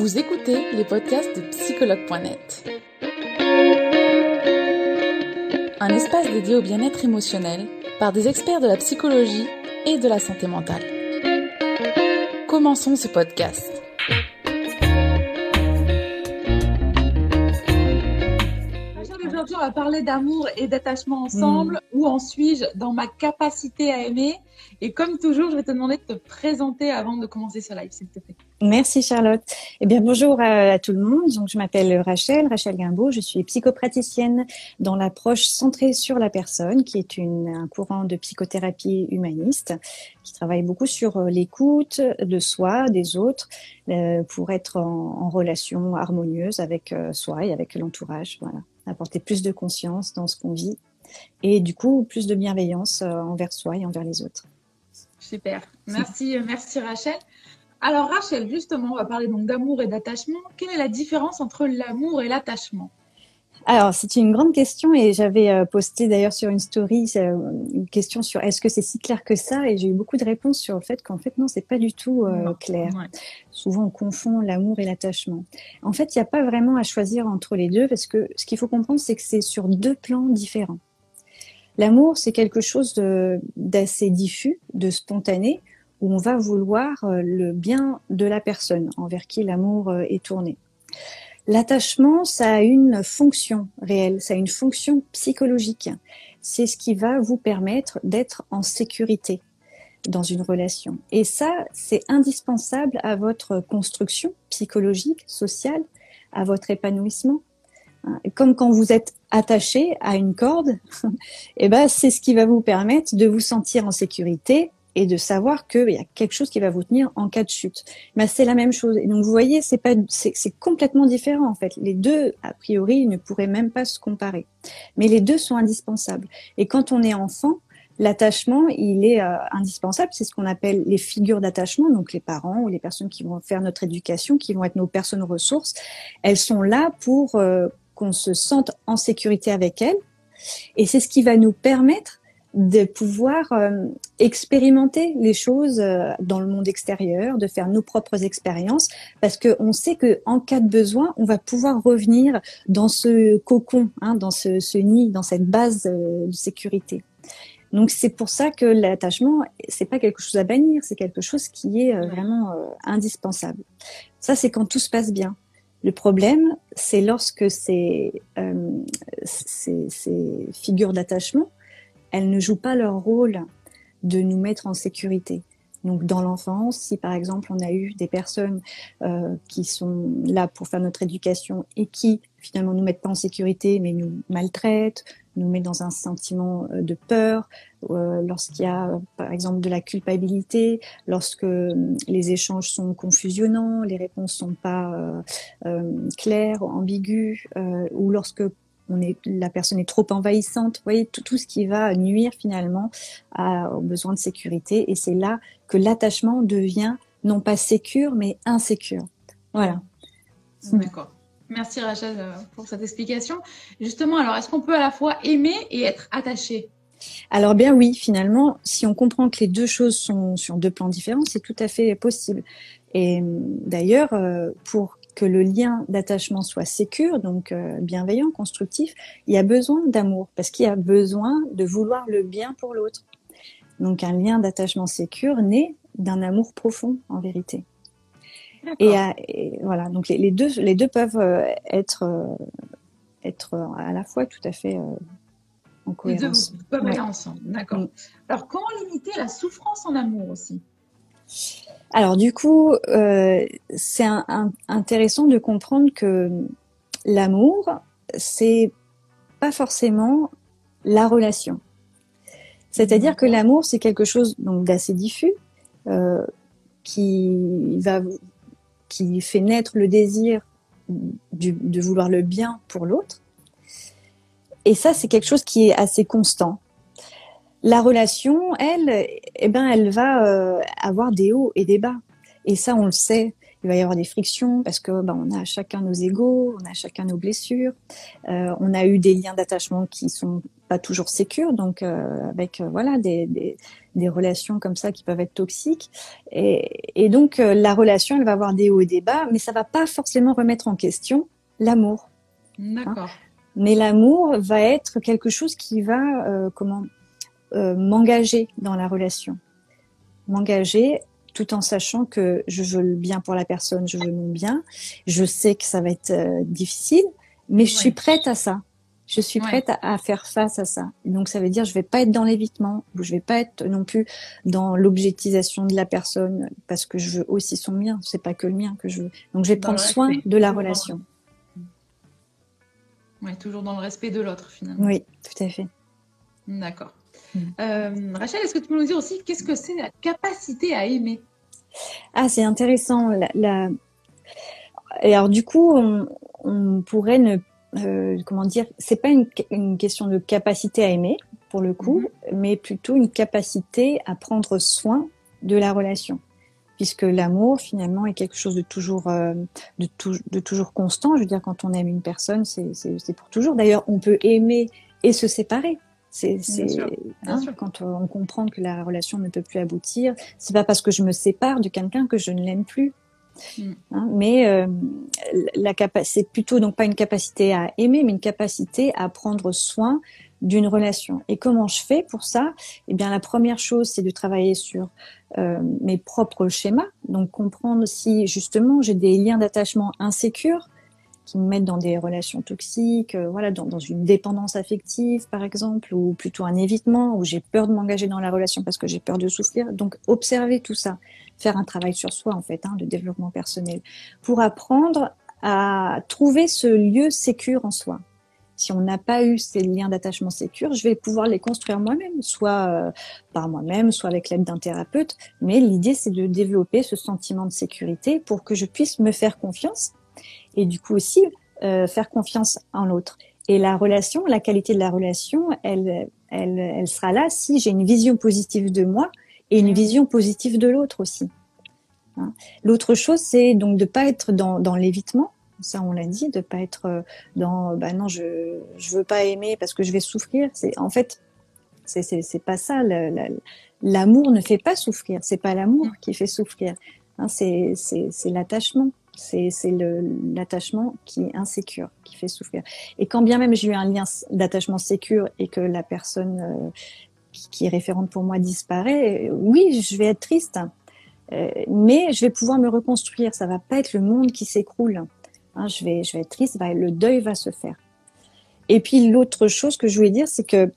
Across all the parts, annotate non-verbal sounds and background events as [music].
Vous écoutez les podcasts de psychologue.net. Un espace dédié au bien-être émotionnel par des experts de la psychologie et de la santé mentale. Commençons ce podcast. Aujourd'hui, on va parler d'amour et d'attachement ensemble. Où en suis-je dans ma capacité à aimer? Et comme toujours, je vais te demander de te présenter avant de commencer ce live, s'il te plaît. Merci Charlotte. Eh bien bonjour à, tout le monde. Donc je m'appelle Rachel, Rachel Guimbaud. Je suis psychopraticienne dans l'approche centrée sur la personne, qui est une, un courant de psychothérapie humaniste qui travaille beaucoup sur euh, l'écoute de soi, des autres, euh, pour être en, en, relation harmonieuse avec euh, soi et avec l'entourage. Voilà, apporter plus de conscience dans ce qu'on vit et du coup plus de bienveillance envers soi et envers les autres. Super. Merci, merci Rachel. Alors Rachel, justement, on va parler donc d'amour et d'attachement. Quelle est la différence entre l'amour et l'attachement? Alors, c'est une grande question et j'avais euh, posté d'ailleurs sur une story euh, une question sur est-ce que c'est si clair que ça et j'ai eu beaucoup de réponses sur le fait qu'en fait non, c'est pas du tout euh, clair. Souvent on confond l'amour et l'attachement. En fait, il n'y a pas vraiment à choisir entre les deux parce que ce qu'il faut comprendre c'est que c'est sur deux plans différents. L'amour, c'est quelque chose d'assez diffus, de spontané où on va vouloir euh, le bien de la personne envers qui l'amour euh, est tourné. L'attachement, ça a une fonction réelle, ça a une fonction psychologique. C'est ce qui va vous permettre d'être en sécurité dans une relation. Et ça, c'est indispensable à votre construction psychologique, sociale, à votre épanouissement. Comme quand vous êtes attaché à une corde, et [laughs] eh ben, c'est ce qui va vous permettre de vous sentir en sécurité, et de savoir qu'il y a quelque chose qui va vous tenir en cas de chute. Mais c'est la même chose. Et donc vous voyez, c'est pas, c'est complètement différent en fait. Les deux, a priori, ne pourraient même pas se comparer. Mais les deux sont indispensables. Et quand on est enfant, l'attachement, il est euh, indispensable. C'est ce qu'on appelle les figures d'attachement, donc les parents ou les personnes qui vont faire notre éducation, qui vont être nos personnes ressources. Elles sont là pour euh, qu'on se sente en sécurité avec elles. Et c'est ce qui va nous permettre de pouvoir euh, expérimenter les choses euh, dans le monde extérieur, de faire nos propres expériences, parce qu'on sait que en cas de besoin, on va pouvoir revenir dans ce cocon, hein, dans ce, ce, nid, dans cette base euh, de sécurité. Donc c'est pour ça que l'attachement, c'est pas quelque chose à bannir, c'est quelque chose qui est vraiment indispensable. Ça c'est quand tout se passe bien. Le problème, c'est lorsque ces, ces, ces figures d'attachement elles ne jouent pas leur rôle de nous mettre en sécurité. Donc dans l'enfance, si par exemple on a eu des personnes euh, qui sont là pour faire notre éducation et qui finalement nous mettent pas en sécurité mais nous maltraitent, nous mettent dans un sentiment euh, de peur, euh, lorsqu'il y a par exemple de la culpabilité, lorsque les échanges sont confusionnants, les réponses sont pas euh, euh claires, ambiguës, ou lorsque est, la personne est trop envahissante. Vous voyez, tout, tout ce qui va nuire finalement à, aux besoins de sécurité. Et c'est là que l'attachement devient non pas sécure, mais insécure. Voilà. D'accord. Merci Rachel euh, pour cette explication. Justement, alors est-ce qu'on peut à la fois aimer et être attaché? Alors bien oui, finalement, si on comprend que les deux choses sont sur deux plans différents, c'est tout à fait possible. Et d'ailleurs, euh, pour que le lien d'attachement soit sécure, donc euh, bienveillant, constructif, il y a besoin d'amour, parce qu'il y a besoin de vouloir le bien pour l'autre. Donc un lien d'attachement sécure naît d'un amour profond, en vérité. Et, voilà, donc les, deux, les deux peuvent euh, être, euh, être à la fois tout à fait en cohérence. Les deux peuvent aller ensemble, d'accord. Mm. Alors comment limiter la souffrance en amour aussi? Alors du coup, euh, c'est intéressant de comprendre que l'amour, c'est pas forcément la relation. C'est-à-dire que l'amour, c'est quelque chose d'assez diffus, euh, qui fait naître le désir de vouloir le bien pour l'autre. Et ça, c'est quelque chose qui est assez constant. La relation, elle, eh ben, elle va euh, avoir des hauts et des bas. Et ça, on le sait. Il va y avoir des frictions parce que ben, on a chacun nos égaux, on a chacun nos blessures. Euh, on a eu des liens d'attachement qui sont pas toujours sécure, donc avec voilà des, des, des, relations comme ça qui peuvent être toxiques. Et, et donc la relation, elle va avoir des hauts et des bas, mais ça va pas forcément remettre en question l'amour. D'accord. Mais l'amour va être quelque chose qui va euh, comment euh, m'engager dans la relation, m'engager tout en sachant que je veux le bien pour la personne, je veux mon bien. Je sais que ça va être euh, difficile, mais je suis prête à ça. Je suis prête à, faire face à ça. Donc ça veut dire je vais pas être dans l'évitement, je vais pas être non plus dans l'objectisation de la personne parce que je veux aussi son bien. C'est pas que le mien que je veux. Donc je vais prendre soin de la relation. Oui, toujours dans le respect de l'autre finalement. Oui, tout à fait. D'accord. Euh, Rachel, est-ce que tu peux nous dire aussi qu'est-ce que c'est la capacité à aimer? Ah, c'est intéressant. La, Et alors du coup, on, pourrait ne, euh, comment dire, c'est pas une, question de capacité à aimer pour le coup, mm-hmm. mais plutôt une capacité à prendre soin de la relation puisque l'amour finalement est quelque chose de toujours euh, de, de, toujours constant. Je veux dire, quand on aime une personne, c'est pour toujours. D'ailleurs, on peut aimer et se séparer. C'est hein, quand on comprend que la relation ne peut plus aboutir, c'est pas parce que je me sépare de quelqu'un que je ne l'aime plus. Mm. Hein, mais euh, la c'est plutôt donc pas une capacité à aimer, mais une capacité à prendre soin d'une relation. Et comment je fais pour ça? Eh bien, la première chose, c'est de travailler sur euh, mes propres schémas, donc comprendre si justement j'ai des liens d'attachement insécures qui me mettent dans des relations toxiques, euh, voilà, dans, dans, une dépendance affective par exemple, ou plutôt un évitement, où j'ai peur de m'engager dans la relation parce que j'ai peur de souffrir. Donc observer tout ça, faire un travail sur soi en fait, hein, de développement personnel, pour apprendre à trouver ce lieu sécure en soi si on n'a pas eu ces liens d'attachement sécure, je vais pouvoir les construire moi-même, soit euh, par moi-même, soit avec l'aide d'un thérapeute. Mais l'idée, c'est de développer ce sentiment de sécurité pour que je puisse me faire confiance et du coup aussi euh, faire confiance en l'autre. Et la relation, la qualité de la relation, elle, elle, elle sera là si j'ai une vision positive de moi et une vision positive de l'autre aussi. Hein. L'autre chose, c'est donc de pas être dans, dans l'évitement, ça on l'a dit, de pas être euh, dans bah non je je veux pas aimer parce que je vais souffrir. C'est en fait c'est c'est pas ça. L'amour ne fait pas souffrir. C'est pas l'amour qui fait souffrir. Hein, c'est c'est l'attachement. C'est l'attachement qui est insécure qui fait souffrir. Et quand bien même j'ai eu un lien d'attachement sécure et que la personne euh, qui, est référente pour moi disparaît, oui, je vais être triste. Euh, mais je vais pouvoir me reconstruire. Ça va pas être le monde qui s'écroule. Hein, je, vais, être triste, le deuil va se faire. Et puis l'autre chose que je voulais dire, c'est que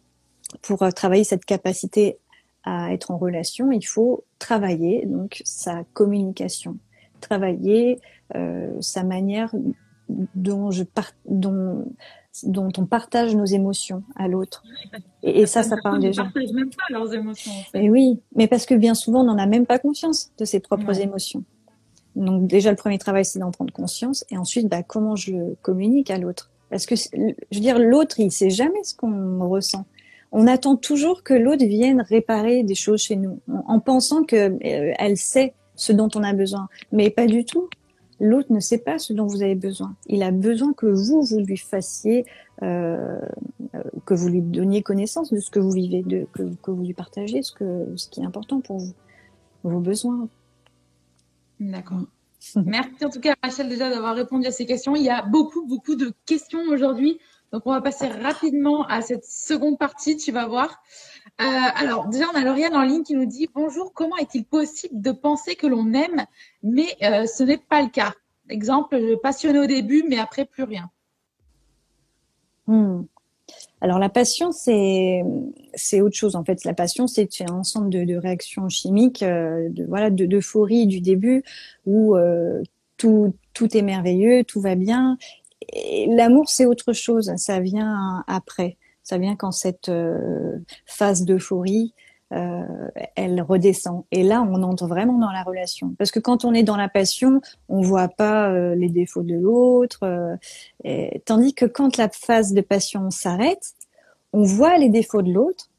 pour euh, travailler cette capacité à être en relation, il faut travailler donc sa communication, travailler euh, sa manière dont je dont dont on partage nos émotions à l'autre. Et, ça, ça parle déjà. Ne partagent même pas leurs émotions. Et oui, mais parce que bien souvent, on n'en a même pas conscience de ses propres émotions. Donc déjà le premier travail c'est d'en prendre conscience et ensuite bah, comment je le communique à l'autre. Parce que je veux dire l'autre il sait jamais ce qu'on ressent. On attend toujours que l'autre vienne réparer des choses chez nous en pensant que euh, sait ce dont on a besoin, mais pas du tout. L'autre ne sait pas ce dont vous avez besoin. Il a besoin que vous vous lui fassiez, euh, euh que vous lui donniez connaissance de ce que vous vivez, de, que, que vous lui partagez ce que ce qui est important pour vous, vos besoins, D'accord. Merci en tout cas Rachel déjà d'avoir répondu à ces questions. Il y a beaucoup, beaucoup de questions aujourd'hui. Donc on va passer rapidement à cette seconde partie, tu vas voir. Euh, alors déjà on a Lauriane en ligne qui nous dit bonjour, comment est-il possible de penser que l'on aime mais euh, ce n'est pas le cas? Exemple, passionné au début mais après plus rien. Hmm. Alors la passion, c'est autre chose en fait. La passion, c'est un ensemble de, réactions chimiques, euh, de d'euphorie du début où tout tout est merveilleux, tout va bien. L'amour, c'est autre chose. Ça vient après. Ça vient quand cette euh, phase d'euphorie euh, elle redescend. Et là, on entre vraiment dans la relation. Parce que quand on est dans la passion, on voit pas euh, les défauts de l'autre. Euh, tandis que quand la phase de passion s'arrête, on voit les défauts de l'autre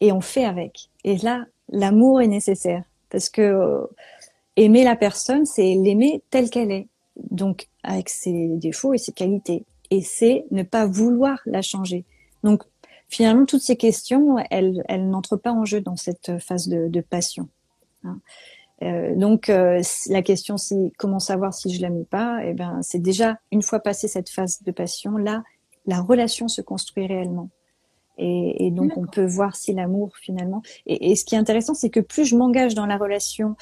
et on fait avec. Et là, l'amour est nécessaire. Parce que aimer la personne, c'est l'aimer telle qu'elle est. Donc, avec ses défauts et ses qualités. Et c'est ne pas vouloir la changer. Donc, finalement, toutes ces questions, elles, elles n'entrent pas en jeu dans cette phase de, de passion. Hein. Euh, donc euh, la question c'est comment savoir si je l'aime ou pas? Eh ben c'est déjà une fois passé cette phase de passion là, la relation se construit réellement. Et, et donc on peut voir si l'amour finalement. Et, et, ce qui est intéressant, c'est que plus je m'engage dans la relation,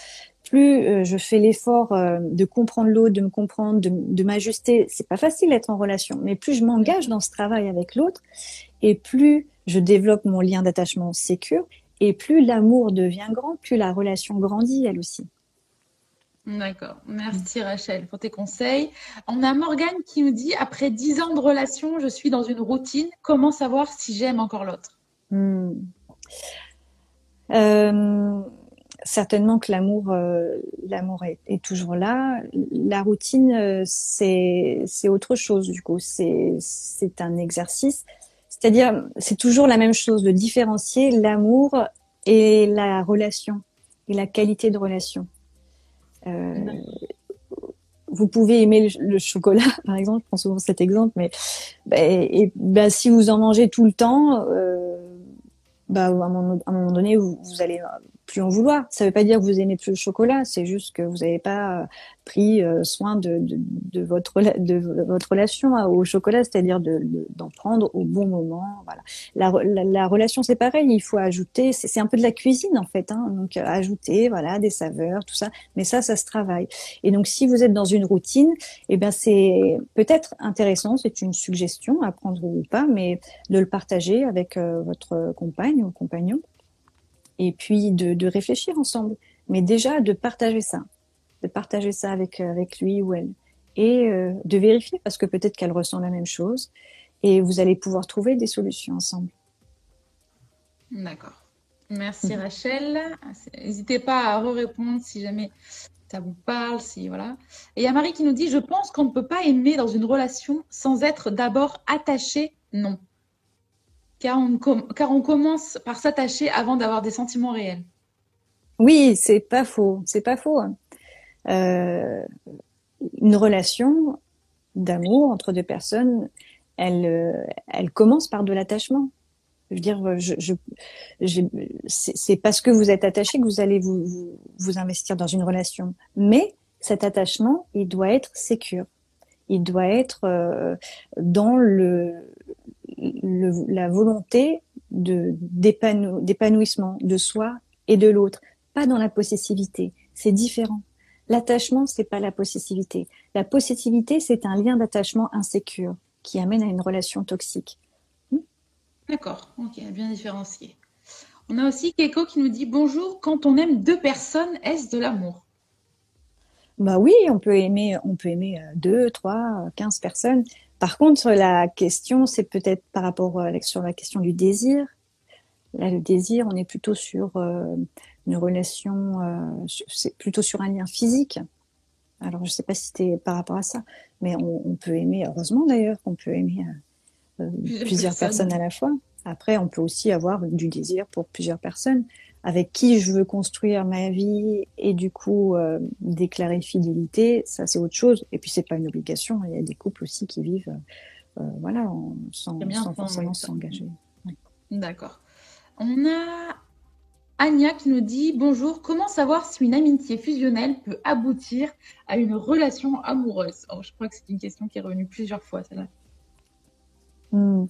plus euh, je fais l'effort euh, de comprendre l'autre, de me comprendre, de, de m'ajuster. C'est pas facile d'être en relation, mais plus je m'engage dans ce travail avec l'autre, et plus je développe mon lien d'attachement sécure, et plus l'amour devient grand, plus la relation grandit elle aussi. D'accord. Merci Rachel pour tes conseils. On a Morgane qui nous dit après dix ans de relation, je suis dans une routine. Comment savoir si j'aime encore l'autre? Hmm. euh, Certainement que l'amour, euh, l'amour est, toujours là. La routine, euh, c'est c'est autre chose du coup. C'est c'est un exercice. C'est-à-dire, c'est toujours la même chose de différencier l'amour et la relation et la qualité de relation. Euh, vous pouvez aimer le, chocolat, [laughs] par exemple, je prends souvent cet exemple, mais bah, si vous en mangez tout le temps, bah, à, un moment, donné, vous, vous allez plus en vouloir. Ça ne veut pas dire que vous aimez plus le chocolat, c'est juste que vous n'avez pas euh, pris euh, soin de, de, de, votre, de votre relation au chocolat, c'est-à-dire d'en prendre au bon moment. Voilà. La, la, relation, c'est pareil, il faut ajouter, c'est un peu de la cuisine en fait, hein, donc euh, ajouter voilà des saveurs, tout ça. Mais ça, ça se travaille. Et donc, si vous êtes dans une routine, eh ben c'est peut-être intéressant, c'est une suggestion à prendre ou pas, mais de le partager avec votre compagne ou compagnon et puis de, de, réfléchir ensemble. Mais déjà de partager ça, de partager ça avec euh, avec lui ou elle et euh, de vérifier parce que peut-être qu'elle ressent la même chose et vous allez pouvoir trouver des solutions ensemble. D'accord. Merci Rachel. N'hésitez pas à re-répondre si jamais ça vous parle, si voilà. Et il y a Marie qui nous dit je pense qu'on ne peut pas aimer dans une relation sans être d'abord attaché. Non car on, commence par s'attacher avant d'avoir des sentiments réels. Oui, c'est pas faux, c'est pas faux. Euh, une relation d'amour entre deux personnes, elle, euh, elle commence par de l'attachement. Je veux dire, c'est parce que vous êtes attaché que vous allez vous, investir dans une relation. Mais cet attachement, il doit être sécure. Il doit être euh, dans le, le, la volonté de d'épanouissement de soi et de l'autre, pas dans la possessivité. C'est différent. L'attachement, c'est pas la possessivité. La possessivité, c'est un lien d'attachement insécure qui amène à une relation toxique. Hmm? D'accord, ok, bien différencié. On a aussi Keiko qui nous dit bonjour. Quand on aime deux personnes, est-ce de l'amour? Bah oui, on peut aimer, on peut aimer euh, deux, trois, quinze personnes. Par contre, la question, c'est peut-être par rapport à, euh, sur la question du désir. Là, le désir, on est plutôt sur euh, une relation, euh, c'est plutôt sur un lien physique. Alors, je ne sais pas si c'était par rapport à ça, mais on, peut aimer, heureusement d'ailleurs, qu'on peut aimer plusieurs, personnes. à la fois. Après, on peut aussi avoir du désir pour plusieurs personnes avec qui je veux construire ma vie et du coup euh, déclarer fidélité, ça c'est autre chose. Et puis c'est pas une obligation. Il y a des couples aussi qui vivent, euh, voilà, sans, forcément s'engager. D'accord. On a Anya qui nous dit bonjour. Comment savoir si une amitié fusionnelle peut aboutir à une relation amoureuse? Oh, Je crois que c'est une question qui est revenue plusieurs fois celle-là. Hmm.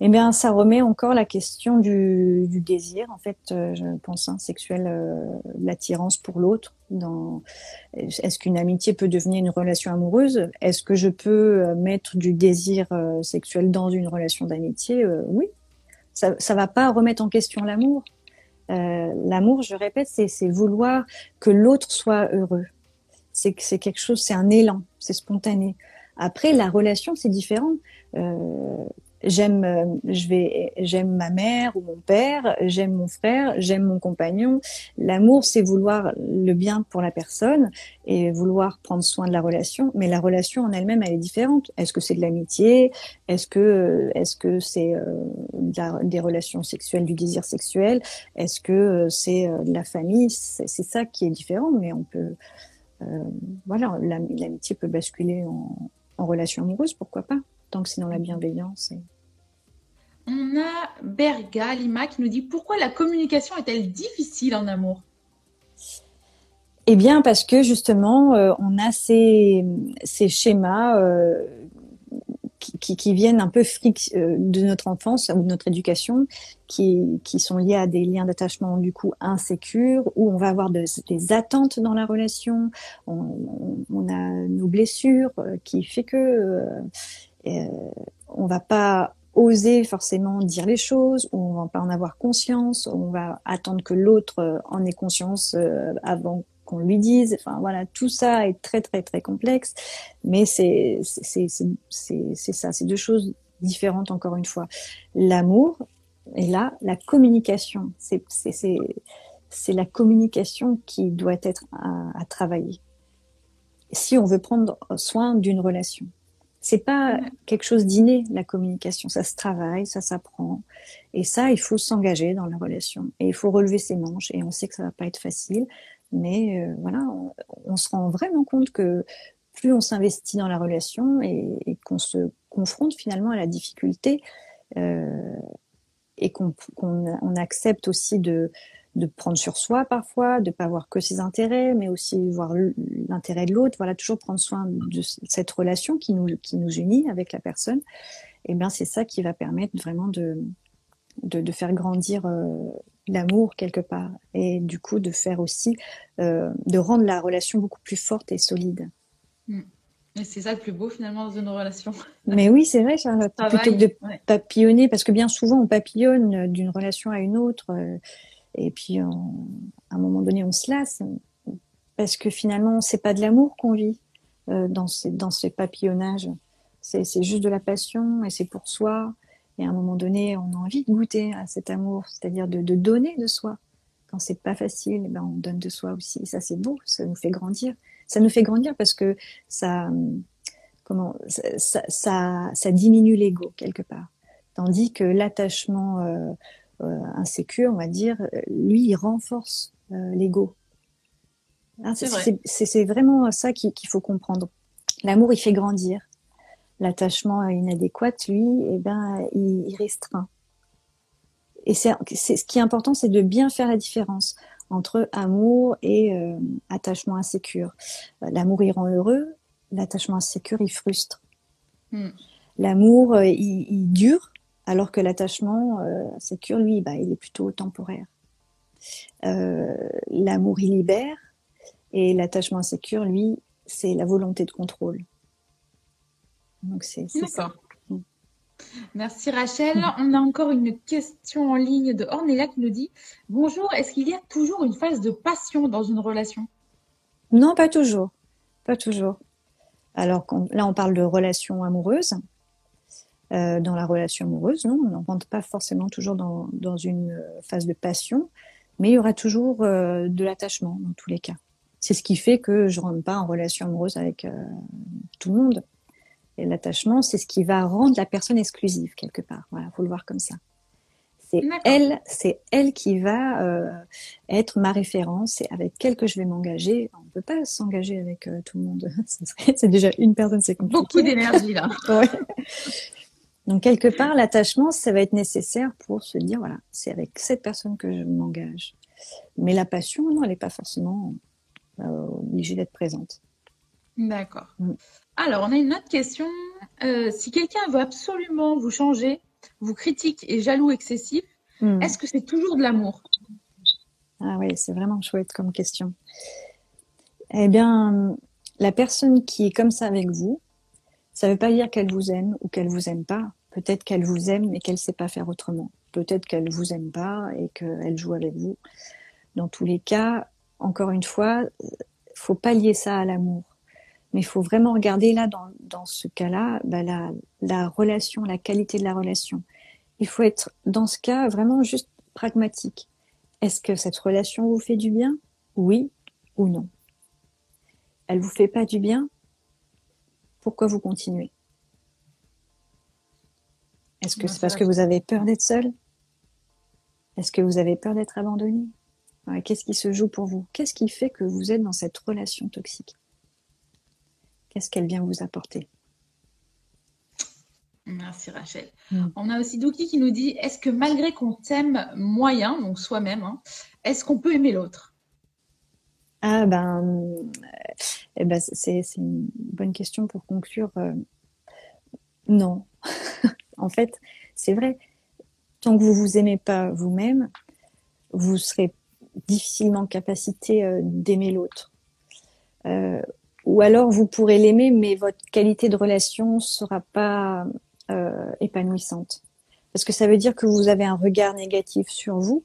Eh bien, ça remet encore la question du, désir, en fait, euh, je pense, hein, sexuel, euh, l'attirance pour l'autre. Dans... Est-ce qu'une amitié peut devenir une relation amoureuse? Est-ce que je peux euh, mettre du désir sexuel dans une relation d'amitié? Oui. Ça ne va pas remettre en question l'amour. l'amour, je répète, c'est vouloir que l'autre soit heureux. C'est quelque chose, c'est un élan, c'est spontané. Après, la relation, c'est différent. J'aime euh, je vais j'aime ma mère ou mon père j'aime mon frère j'aime mon compagnon. L'amour c'est vouloir le bien pour la personne et vouloir prendre soin de la relation. Mais la relation en elle-même elle est différente. Est-ce que c'est de l'amitié? Est-ce que est-ce que c'est euh, des relations sexuelles du désir sexuel? Est-ce que euh, c'est de la famille? C'est ça qui est différent. Mais on peut voilà l'amitié peut basculer en, en relation amoureuse pourquoi pas tant que c'est dans la bienveillance. on a Berga Lima qui nous dit pourquoi la communication est-elle difficile en amour? Eh bien, parce que justement, euh, on a ces, ces schémas euh, qui, qui, viennent un peu euh, de notre enfance ou de notre éducation, qui, qui sont liés à des liens d'attachement du coup insécures, où on va avoir des attentes dans la relation, on, on, a nos blessures, qui fait que on va pas oser forcément dire les choses, on va pas en avoir conscience, on va attendre que l'autre euh, en ait conscience euh, avant qu'on lui dise. Enfin voilà, tout ça est très très très complexe, mais c'est c'est c'est ça, c'est deux choses différentes encore une fois. L'amour et là la communication, c'est c'est c'est la communication qui doit être à travailler. Si on veut prendre soin d'une relation. C'est pas quelque chose d'inné, la communication. Ça se travaille, ça s'apprend. Et ça, il faut s'engager dans la relation. Et il faut relever ses manches. Et on sait que ça va pas être facile. Mais euh, voilà, on, se rend vraiment compte que plus on s'investit dans la relation et, qu'on se confronte finalement à la difficulté euh, et qu'on on accepte aussi de, de prendre sur soi parfois, de pas voir que ses intérêts, mais aussi voir l'intérêt de l'autre. Voilà, toujours prendre soin de cette relation qui nous qui nous unit avec la personne. Et eh bien, c'est ça qui va permettre vraiment de de, faire grandir euh, l'amour quelque part et du coup de faire aussi euh, de rendre la relation beaucoup plus forte et solide. Mm. Et c'est ça le plus beau finalement dans une relation. [laughs] Mais oui, c'est vrai, Charlotte. Plutôt que de papillonner, parce que bien souvent on papillonne d'une relation à une autre. Euh, et puis, à un moment donné, on se lasse parce que finalement, c'est pas de l'amour qu'on vit euh, dans ces dans ces papillonnages. C'est juste de la passion et c'est pour soi. Et à un moment donné, on a envie de goûter à cet amour, c'est-à-dire de, donner de soi. Quand c'est pas facile, eh ben on donne de soi aussi. Et ça, c'est beau, ça nous fait grandir. Ça nous fait grandir parce que ça, comment, ça, ça, diminue l'ego quelque part. Tandis que l'attachement euh, insécure, on va dire, lui, il renforce euh, l'ego. Hein, c'est vraiment ça qu'il faut comprendre. L'amour, il fait grandir. L'attachement inadéquat, lui, eh ben, il, restreint. Et c'est ce qui est important, c'est de bien faire la différence entre amour et euh, attachement insécure. L'amour, il rend heureux. L'attachement insécure, il frustre. Hmm. L'amour, il, il, dure alors que l'attachement euh, sécure, lui, bah, il est plutôt temporaire. Euh, l'amour, il libère, et l'attachement insécure, lui, c'est la volonté de contrôle. Donc c'est ça. Mm. Merci Rachel. On a encore une question en ligne de Ornella qui nous dit Bonjour, est-ce qu'il y a toujours une phase de passion dans une relation? Non, pas toujours. Pas toujours. Alors là, on parle de relation amoureuse. Euh, dans la relation amoureuse. Non, on rentre pas forcément toujours dans, dans, une phase de passion, mais il y aura toujours euh, de l'attachement dans tous les cas. C'est ce qui fait que je rentre pas en relation amoureuse avec euh, tout le monde. Et l'attachement, c'est ce qui va rendre la personne exclusive quelque part. Voilà, faut le voir comme ça. C'est elle, c'est elle qui va euh, être ma référence. C'est avec elle que je vais m'engager. On peut pas s'engager avec tout le monde. [laughs] c'est déjà une personne, c'est compliqué. Beaucoup d'énergie là. [laughs] ouais. Donc quelque part, l'attachement, ça va être nécessaire pour se dire, voilà, c'est avec cette personne que je m'engage. Mais la passion, non, elle n'est pas forcément euh, obligée d'être présente. D'accord. Mm. Alors, on a une autre question. Euh, si quelqu'un veut absolument vous changer, vous critique et jaloux excessif, mm. est-ce que c'est toujours de l'amour? Ah oui, c'est vraiment chouette comme question. Eh bien, la personne qui est comme ça avec vous, ça ne veut pas dire qu'elle vous aime ou qu'elle vous aime pas. Peut-être qu'elle vous aime mais qu'elle ne sait pas faire autrement. Peut-être qu'elle vous aime pas et qu'elle joue avec vous. Dans tous les cas, encore une fois, faut pas lier ça à l'amour. Mais il faut vraiment regarder là, dans, dans ce cas-là, bah, la, la relation, la qualité de la relation. Il faut être, dans ce cas, vraiment juste pragmatique. Est-ce que cette relation vous fait du bien? Oui ou non? Elle vous fait pas du bien? Pourquoi vous continuez? Est-ce que c'est parce que vous avez peur d'être seul? Est-ce que vous avez peur d'être abandonné? Qu'est-ce qui se joue pour vous? Qu'est-ce qui fait que vous êtes dans cette relation toxique? Qu'est-ce qu'elle vient vous apporter? Merci Rachel. Mm. On a aussi Douki qui nous dit est-ce que malgré qu'on t'aime moyen, donc soi-même, hein, est-ce qu'on peut aimer l'autre? Ah ben, eh ben c'est une bonne question pour conclure. Euh, non. [laughs] en fait, c'est vrai. Tant que vous vous aimez pas vous-même, vous serez difficilement en capacité euh, d'aimer l'autre. Euh, ou alors vous pourrez l'aimer, mais votre qualité de relation sera pas euh, épanouissante. Parce que ça veut dire que vous avez un regard négatif sur vous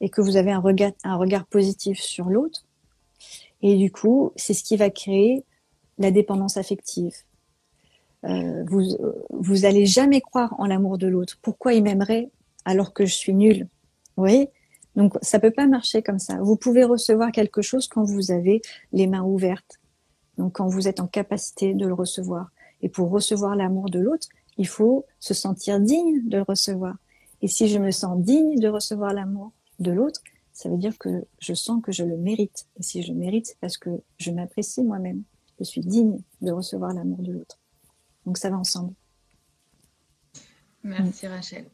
et que vous avez un regard, un regard positif sur l'autre. Et du coup, c'est ce qui va créer la dépendance affective. Euh, vous, vous allez jamais croire en l'amour de l'autre. Pourquoi il m'aimerait alors que je suis nulle? Vous voyez? Donc, ça peut pas marcher comme ça. Vous pouvez recevoir quelque chose quand vous avez les mains ouvertes. Donc, quand vous êtes en capacité de le recevoir. Et pour recevoir l'amour de l'autre, il faut se sentir digne de le recevoir. Et si je me sens digne de recevoir l'amour de l'autre, ça veut dire que je sens que je le mérite. Et si je le mérite, c'est parce que je m'apprécie moi-même. Je suis digne de recevoir l'amour de l'autre. Donc ça va ensemble. Merci Rachel.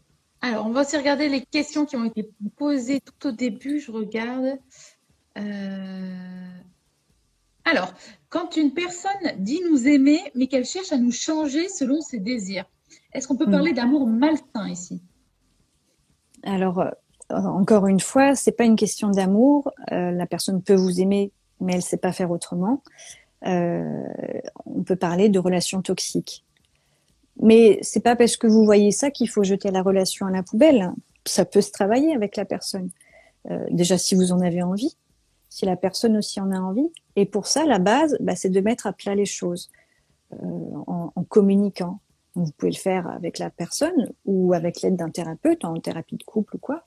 Alors, on va aussi regarder les questions qui ont été posées tout au début. Je regarde. Euh, alors, quand une personne dit nous aimer, mais qu'elle cherche à nous changer selon ses désirs, est-ce qu'on peut parler hmm. d'amour malsain ici? Alors, euh, encore une fois, c'est pas une question d'amour. Euh, la personne peut vous aimer, mais elle sait pas faire autrement. Euh, on peut parler de relations toxiques. Mais c'est pas parce que vous voyez ça qu'il faut jeter la relation à la poubelle. Ça peut se travailler avec la personne. déjà, si vous en avez envie, si la personne aussi en a envie. Et pour ça, la base, bah, c'est de mettre à plat les choses en, en, communiquant. Vous pouvez le faire avec la personne ou avec l'aide d'un thérapeute en thérapie de couple ou quoi.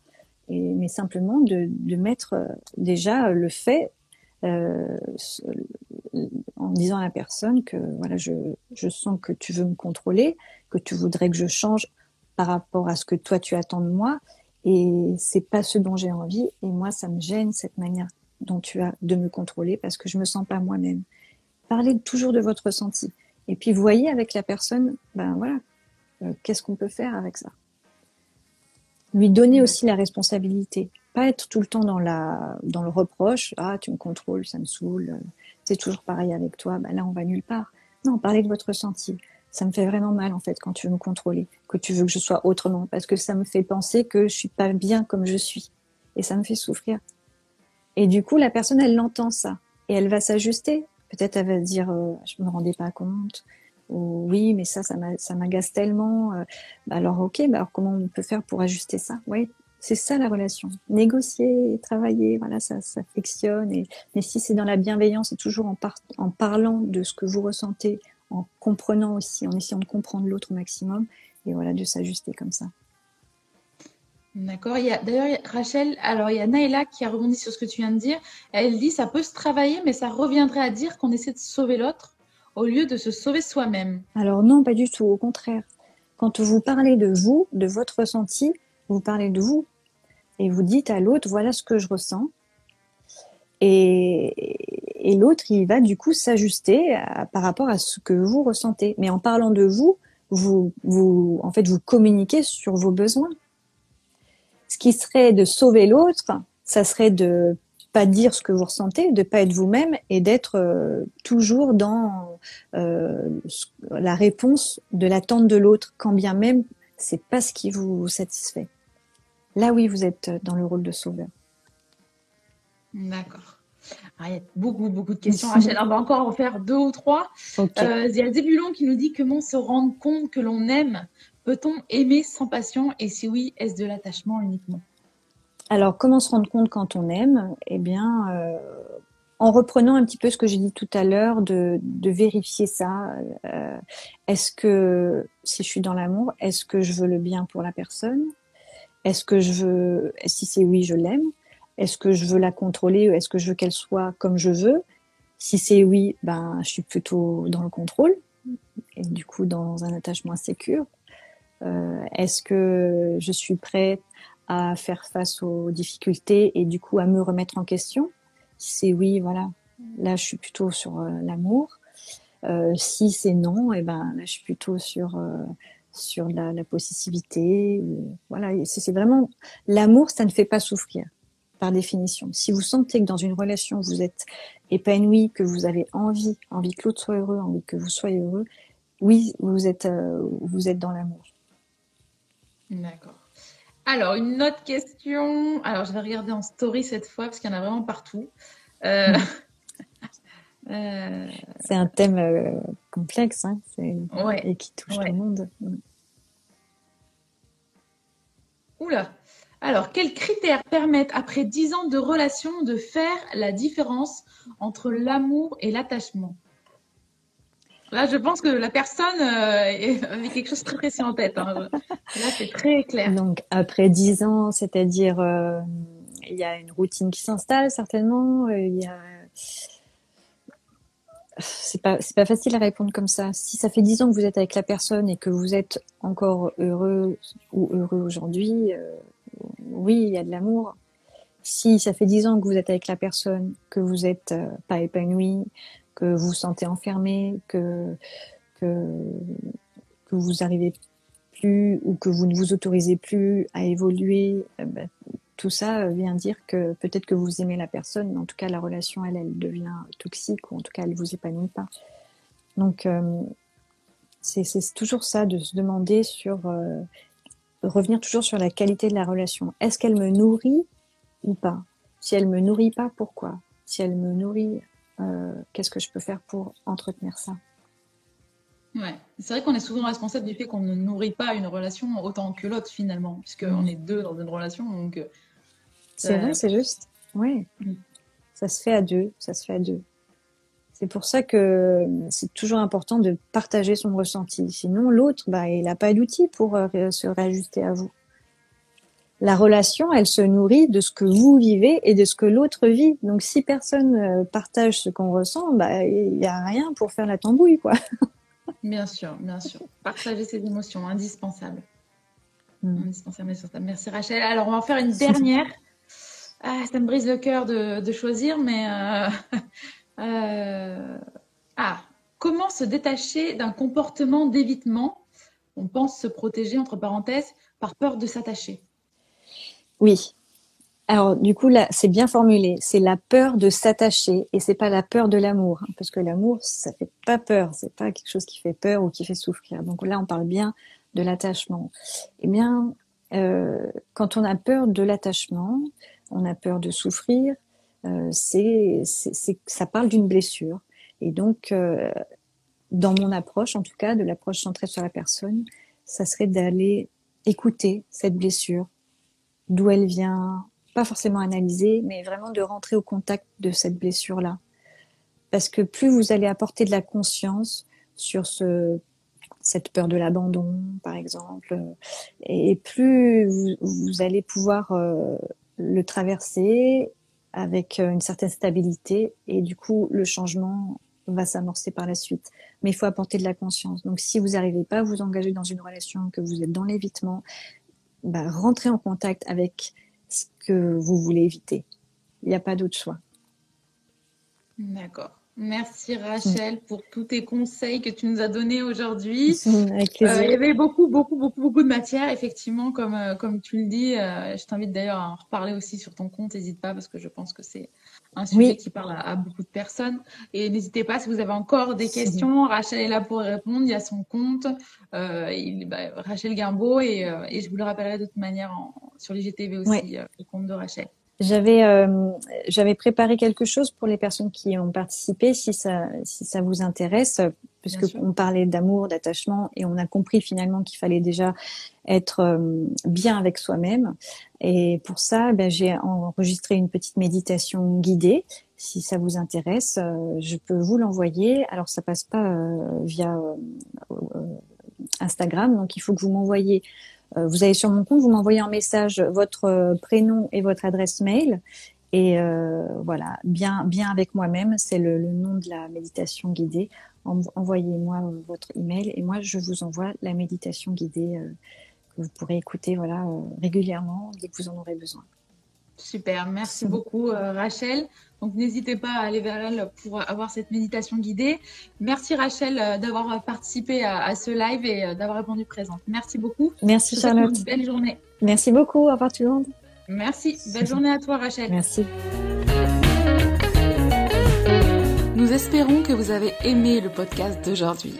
Et, mais simplement de, mettre euh, déjà le fait euh, en disant à la personne que voilà, je, je sens que tu veux me contrôler, que tu voudrais que je change par rapport à ce que toi tu attends de moi, et c'est pas ce dont j'ai envie. Et moi, ça me gêne cette manière dont tu as de me contrôler parce que je me sens pas moi-même. Parlez toujours de votre ressenti. Et puis voyez avec la personne, ben voilà, euh, qu'est-ce qu'on peut faire avec ça. Lui donner aussi la responsabilité, être tout le temps dans la dans le reproche. Ah, tu me contrôles, ça me saoule. C'est toujours pareil avec toi. Ben là, on va nulle part. Non, parlez de votre ressenti. Ça me fait vraiment mal en fait quand tu veux me contrôler, que tu veux que je sois autrement, parce que ça me fait penser que je suis pas bien comme je suis, et ça me fait souffrir. Et du coup, la personne, elle l'entend ça, et elle va s'ajuster Peut-être elle va dire euh, je me rendais pas compte ou oui mais ça ça m'agace tellement. Euh, bah alors ok, bah alors comment on peut faire pour ajuster ça? Oui, c'est ça la relation. Négocier, travailler, voilà ça ça. Et mais si c'est dans la bienveillance et toujours en, en parlant de ce que vous ressentez, en comprenant aussi, en essayant de comprendre l'autre au maximum et voilà de s'ajuster comme ça. D'accord. D'ailleurs, Rachel, alors il y a Naïla qui a rebondi sur ce que tu viens de dire. Elle dit ça peut se travailler, mais ça reviendrait à dire qu'on essaie de sauver l'autre au lieu de se sauver soi-même. Alors non, pas du tout. Au contraire. Quand vous parlez de vous, de votre ressenti, vous parlez de vous. Et vous dites à l'autre, voilà ce que je ressens. Et, l'autre, il va du coup s'ajuster par rapport à ce que vous ressentez. Mais en parlant de vous, vous, vous, en fait, vous communiquez sur vos besoins. Ce qui serait de sauver l'autre, ça serait de pas dire ce que vous ressentez, de pas être vous-même et d'être euh, toujours dans euh, la réponse de l'attente de l'autre, quand bien même c'est pas ce qui vous satisfait. Là, oui, vous êtes dans le rôle de sauveur. D'accord. il y a beaucoup, beaucoup de questions. Rachel, on va encore en faire deux ou trois. Euh, il y a Zébulon qui nous dit comment se rendre compte que l'on aime Peut-on aimer sans passion? Et si oui, est-ce de l'attachement uniquement? Alors, comment se rendre compte quand on aime? Eh bien, euh, en reprenant un petit peu ce que j'ai dit tout à l'heure, de, vérifier ça. Euh, est-ce que, si je suis dans l'amour, est-ce que je veux le bien pour la personne? Est-ce que je veux, si c'est oui, je l'aime Est-ce que je veux la contrôler ou est-ce que je veux qu'elle soit comme je veux Si c'est oui, ben, je suis plutôt dans le contrôle et du coup dans un attachement insécure. Euh, est-ce que je suis prête à faire face aux difficultés et du coup à me remettre en question Si c'est oui, voilà, là je suis plutôt sur euh, l'amour. Euh, si c'est non, et eh ben là je suis plutôt sur sur la, la possessivité. Voilà, c'est vraiment l'amour, ça ne fait pas souffrir par définition. Si vous sentez que dans une relation vous êtes épanoui, que vous avez envie, envie que l'autre soit heureux, envie que vous soyez heureux, oui, vous êtes, euh, vous êtes dans l'amour. D'accord. Alors, une autre question. Alors, je vais regarder en story cette fois parce qu'il y en a vraiment partout. Euh, [laughs] euh, c'est un thème complexe hein, et qui touche tout le monde. Oula. Alors, quels critères permettent, après dix ans de relation, de faire la différence entre l'amour et l'attachement? Là, je pense que la personne euh, avait quelque chose de très précis en tête. Hein. Là, c'est très clair. Donc, après dix ans, c'est-à-dire, euh, il y a une routine qui s'installe certainement. Euh, il y a... C'est pas, c'est pas facile à répondre comme ça. Si ça fait dix ans que vous êtes avec la personne et que vous êtes encore heureux ou heureux aujourd'hui, oui, il y a de l'amour. Si ça fait dix ans que vous êtes avec la personne, que vous n'êtes euh, pas épanoui, que vous vous sentez enfermé, que, que, que vous arrivez plus ou que vous ne vous autorisez plus à évoluer, euh, ben, tout ça vient dire que peut-être que vous aimez la personne, mais en tout cas la relation elle, elle devient toxique ou en tout cas elle vous épanouit pas. Donc euh, c'est toujours ça de se demander sur revenir toujours sur la qualité de la relation. Est-ce qu'elle me nourrit ou pas? Si elle me nourrit pas, pourquoi? Si elle me nourrit, euh, qu'est-ce que je peux faire pour entretenir ça? Ouais, c'est vrai qu'on est souvent responsable du fait qu'on ne nourrit pas une relation autant que l'autre finalement, puisqu'on est deux dans une relation. Donc, euh, c'est vrai, c'est juste. Oui, mm. ça se fait à deux, ça se fait à deux. C'est pour ça que c'est toujours important de partager son ressenti. Sinon, l'autre, bah, il n'a pas d'outil pour euh, se réajuster à vous. La relation, elle se nourrit de ce que vous vivez et de ce que l'autre vit. Donc, si personne euh, partage ce qu'on ressent, bah, il n'y a rien pour faire la tambouille, quoi. [laughs] Bien sûr, bien sûr. Partager ses émotions, indispensable. Mm. Indispensable, Merci Rachel. Alors, on va en faire une dernière. Ah, ça me brise le cœur de, choisir, mais euh, [laughs] Euh, ah, comment se détacher d'un comportement d'évitement? On pense se protéger, entre parenthèses, par peur de s'attacher. Oui. Alors, du coup, là, c'est bien formulé. C'est la peur de s'attacher et c'est pas la peur de l'amour. Parce que l'amour, ça fait pas peur. C'est pas quelque chose qui fait peur ou qui fait souffrir. Donc là, on parle bien de l'attachement. Eh bien, euh, quand on a peur de l'attachement, on a peur de souffrir, euh, c'est, ça parle d'une blessure. Et donc, euh, dans mon approche, en tout cas, de l'approche centrée sur la personne, ça serait d'aller écouter cette blessure, d'où elle vient, pas forcément analyser, mais vraiment de rentrer au contact de cette blessure-là. Parce que plus vous allez apporter de la conscience sur ce, cette peur de l'abandon, par exemple, et plus vous, allez pouvoir euh, le traverser avec euh, une certaine stabilité et du coup le changement va s'amorcer par la suite. Mais il faut apporter de la conscience. Donc si vous n'arrivez pas à vous engager dans une relation, que vous êtes dans l'évitement, bah, rentrez en contact avec que vous voulez éviter. Il n'y a pas d'autre choix. D'accord. Merci Rachel pour tous tes conseils que tu nous as donnés aujourd'hui. Euh, il y avait beaucoup, beaucoup, beaucoup, beaucoup de matière, effectivement, comme, euh, comme tu le dis. Euh, je t'invite d'ailleurs à en reparler aussi sur ton compte. N'hésite pas parce que je pense que c'est un sujet qui parle à, beaucoup de personnes. Et n'hésitez pas si vous avez encore des questions. Rachel est là pour répondre. Il y a son compte, il, bah, Rachel Guimbaud, et, et, je vous le rappellerai de toute manière en, sur l'IGTV aussi, le compte de Rachel. J'avais euh, j'avais préparé quelque chose pour les personnes qui ont participé, si ça si ça vous intéresse, puisque on parlait d'amour, d'attachement, et on a compris finalement qu'il fallait déjà être euh, bien avec soi-même. Et pour ça, ben, j'ai enregistré une petite méditation guidée. Si ça vous intéresse, euh, je peux vous l'envoyer. Alors ça passe pas via Instagram, donc il faut que vous m'envoyiez euh, vous allez sur mon compte, vous m'envoyez un message, votre euh, prénom et votre adresse mail. Et euh, voilà, bien, bien avec moi-même, c'est le, nom de la méditation guidée. Envoyez-moi votre email et moi je vous envoie la méditation guidée que vous pourrez écouter voilà régulièrement dès que vous en aurez besoin. Super, merci beaucoup Rachel. Donc n'hésitez pas à aller vers elle pour avoir cette méditation guidée. Merci Rachel d'avoir participé à, ce live et d'avoir répondu présente. Merci beaucoup. Merci Charlotte. belle journée. Merci beaucoup. Au revoir tout le monde. Merci. Belle journée à toi Rachel. Merci. Nous espérons que vous avez aimé le podcast d'aujourd'hui.